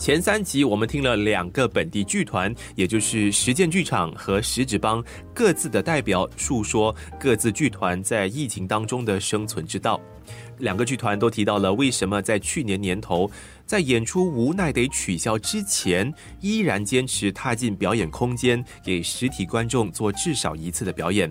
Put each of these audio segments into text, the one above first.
前三集我们听了两个本地剧团，也就是实践剧场和食指帮各自的代表，述说各自剧团在疫情当中的生存之道。两个剧团都提到了为什么在去年年头，在演出无奈得取消之前，依然坚持踏进表演空间，给实体观众做至少一次的表演。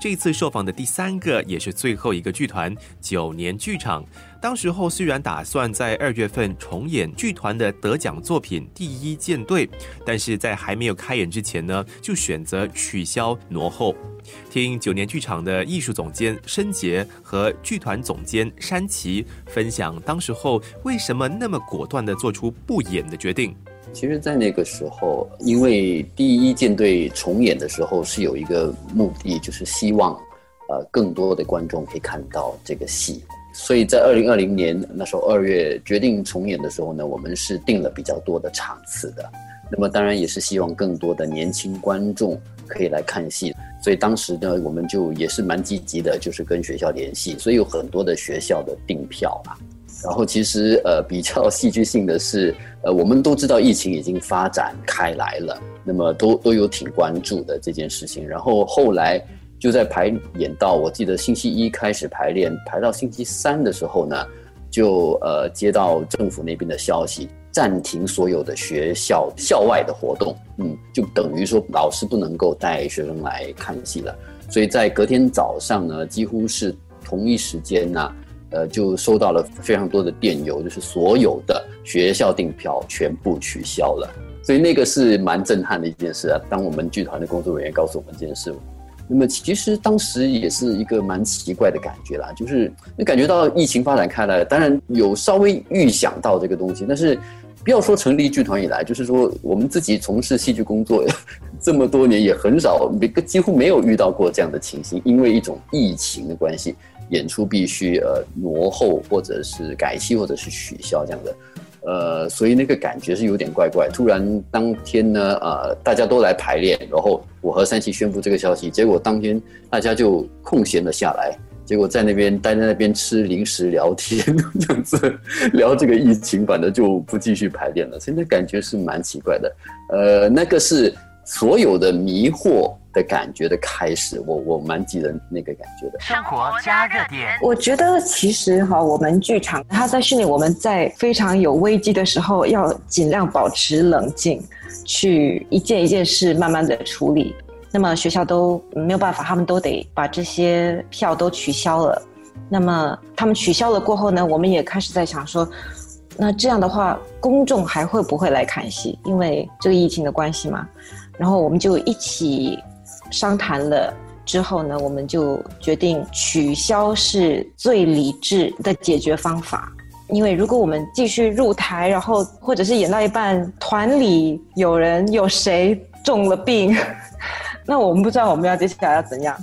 这次受访的第三个也是最后一个剧团九年剧场，当时候虽然打算在二月份重演剧团的得奖作品《第一舰队》，但是在还没有开演之前呢，就选择取消挪后。听九年剧场的艺术总监申杰和剧团总监山崎分享，当时候为什么那么果断的做出不演的决定。其实，在那个时候，因为第一舰队重演的时候是有一个目的，就是希望，呃，更多的观众可以看到这个戏。所以在二零二零年那时候二月决定重演的时候呢，我们是定了比较多的场次的。那么当然也是希望更多的年轻观众可以来看戏。所以当时呢，我们就也是蛮积极的，就是跟学校联系，所以有很多的学校的订票啊。然后其实呃 比较戏剧性的是，呃我们都知道疫情已经发展开来了，那么都都有挺关注的这件事情。然后后来就在排演到，我记得星期一开始排练，排到星期三的时候呢，就呃接到政府那边的消息，暂停所有的学校校外的活动，嗯，就等于说老师不能够带学生来看戏了。所以在隔天早上呢，几乎是同一时间呢。呃，就收到了非常多的电邮，就是所有的学校订票全部取消了，所以那个是蛮震撼的一件事啊。当我们剧团的工作人员告诉我们这件事，那么其实当时也是一个蛮奇怪的感觉啦，就是你感觉到疫情发展开来，当然有稍微预想到这个东西，但是不要说成立剧团以来，就是说我们自己从事戏剧工作 这么多年，也很少每个几乎没有遇到过这样的情形，因为一种疫情的关系。演出必须呃挪后，或者是改期，或者是取消这样的，呃，所以那个感觉是有点怪怪。突然当天呢，呃，大家都来排练，然后我和三七宣布这个消息，结果当天大家就空闲了下来，结果在那边待在那边吃零食聊天 这样子，聊这个疫情，反正就不继续排练了。所以那感觉是蛮奇怪的，呃，那个是所有的迷惑。的感觉的开始，我我蛮记得那个感觉的。生活加热点，我觉得其实哈，我们剧场它在训练我们在非常有危机的时候，要尽量保持冷静，去一件一件事慢慢的处理。那么学校都没有办法，他们都得把这些票都取消了。那么他们取消了过后呢，我们也开始在想说，那这样的话，公众还会不会来看戏？因为这个疫情的关系嘛。然后我们就一起。商谈了之后呢，我们就决定取消是最理智的解决方法。因为如果我们继续入台，然后或者是演到一半，团里有人有谁中了病，那我们不知道我们要接下来要怎样。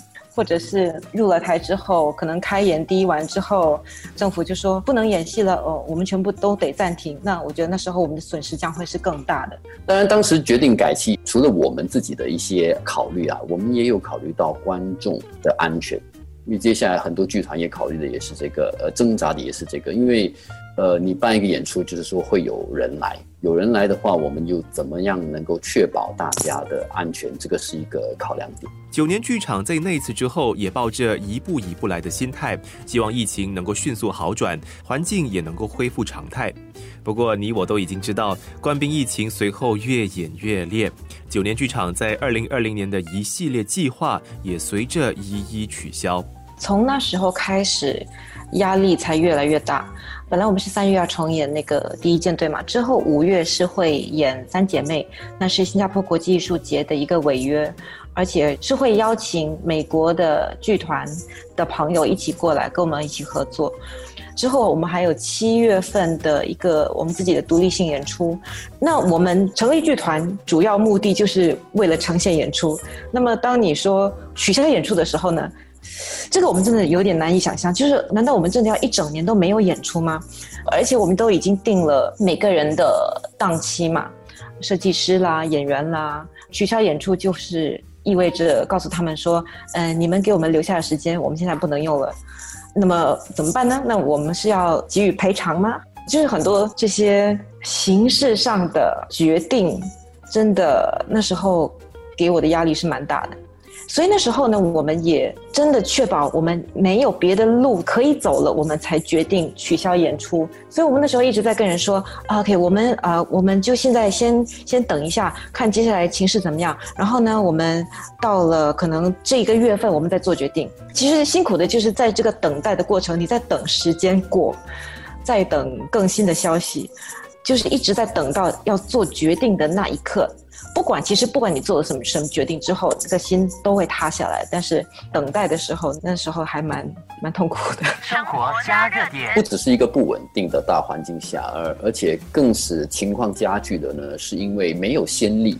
或者是入了台之后，可能开演第一晚之后，政府就说不能演戏了哦，我们全部都得暂停。那我觉得那时候我们的损失将会是更大的。当然，当时决定改期，除了我们自己的一些考虑啊，我们也有考虑到观众的安全。因为接下来很多剧团也考虑的也是这个，呃，挣扎的也是这个。因为，呃，你办一个演出，就是说会有人来，有人来的话，我们又怎么样能够确保大家的安全？这个是一个考量点。九年剧场在那次之后，也抱着一步一步来的心态，希望疫情能够迅速好转，环境也能够恢复常态。不过，你我都已经知道，官兵疫情随后越演越烈，九年剧场在二零二零年的一系列计划也随着一一取消。从那时候开始，压力才越来越大。本来我们是三月要重演那个第一舰队嘛，之后五月是会演三姐妹，那是新加坡国际艺术节的一个违约，而且是会邀请美国的剧团的朋友一起过来跟我们一起合作。之后我们还有七月份的一个我们自己的独立性演出。那我们成立剧团主要目的就是为了呈现演出。那么当你说取消演出的时候呢？这个我们真的有点难以想象，就是难道我们真的要一整年都没有演出吗？而且我们都已经定了每个人的档期嘛，设计师啦、演员啦，取消演出就是意味着告诉他们说，嗯，你们给我们留下的时间，我们现在不能用了。那么怎么办呢？那我们是要给予赔偿吗？就是很多这些形式上的决定，真的那时候给我的压力是蛮大的。所以那时候呢，我们也真的确保我们没有别的路可以走了，我们才决定取消演出。所以我们那时候一直在跟人说，OK，我们呃，我们就现在先先等一下，看接下来情势怎么样。然后呢，我们到了可能这一个月份，我们再做决定。其实辛苦的就是在这个等待的过程，你在等时间过，在等更新的消息，就是一直在等到要做决定的那一刻。不管其实不管你做了什么什么决定之后，这个心都会塌下来。但是等待的时候，那时候还蛮蛮痛苦的。生活加热点，不只是一个不稳定的大环境下，而而且更使情况加剧的呢，是因为没有先例。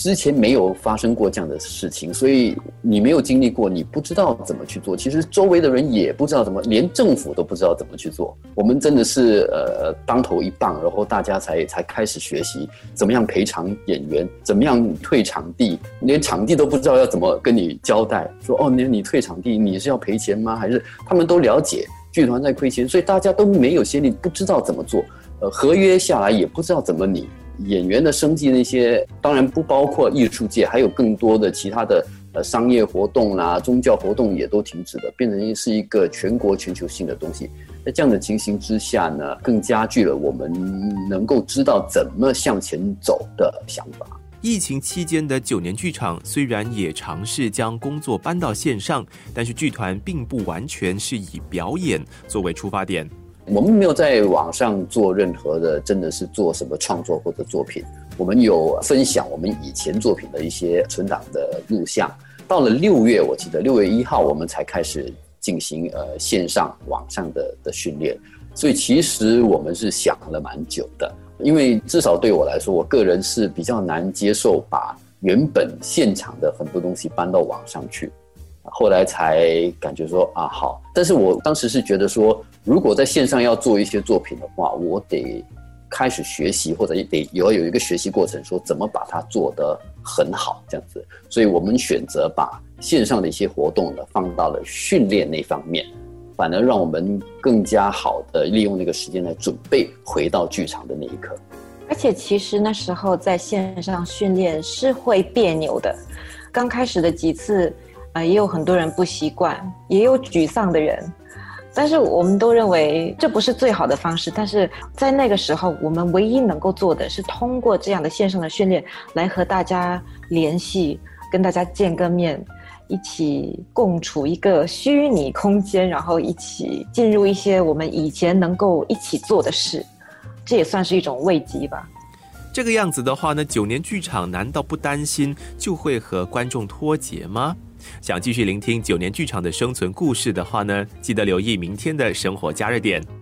之前没有发生过这样的事情，所以你没有经历过，你不知道怎么去做。其实周围的人也不知道怎么，连政府都不知道怎么去做。我们真的是呃当头一棒，然后大家才才开始学习怎么样赔偿演员，怎么样退场地，连场地都不知道要怎么跟你交代。说哦，你你退场地，你是要赔钱吗？还是他们都了解剧团在亏钱，所以大家都没有先例，不知道怎么做。呃，合约下来也不知道怎么拟。演员的生计那些当然不包括艺术界，还有更多的其他的呃商业活动啦、宗教活动也都停止了，变成是一个全国全球性的东西。在这样的情形之下呢，更加剧了我们能够知道怎么向前走的想法。疫情期间的九年剧场虽然也尝试将工作搬到线上，但是剧团并不完全是以表演作为出发点。我们没有在网上做任何的，真的是做什么创作或者作品。我们有分享我们以前作品的一些存档的录像。到了六月，我记得六月一号，我们才开始进行呃线上网上的的训练。所以其实我们是想了蛮久的，因为至少对我来说，我个人是比较难接受把原本现场的很多东西搬到网上去。后来才感觉说啊好，但是我当时是觉得说，如果在线上要做一些作品的话，我得开始学习，或者得也要有一个学习过程，说怎么把它做得很好这样子。所以我们选择把线上的一些活动呢放到了训练那方面，反而让我们更加好的利用那个时间来准备回到剧场的那一刻。而且其实那时候在线上训练是会别扭的，刚开始的几次。啊，也有很多人不习惯，也有沮丧的人，但是我们都认为这不是最好的方式。但是在那个时候，我们唯一能够做的是通过这样的线上的训练来和大家联系，跟大家见个面，一起共处一个虚拟空间，然后一起进入一些我们以前能够一起做的事，这也算是一种慰藉吧。这个样子的话呢，九年剧场难道不担心就会和观众脱节吗？想继续聆听九年剧场的生存故事的话呢，记得留意明天的生活加热点。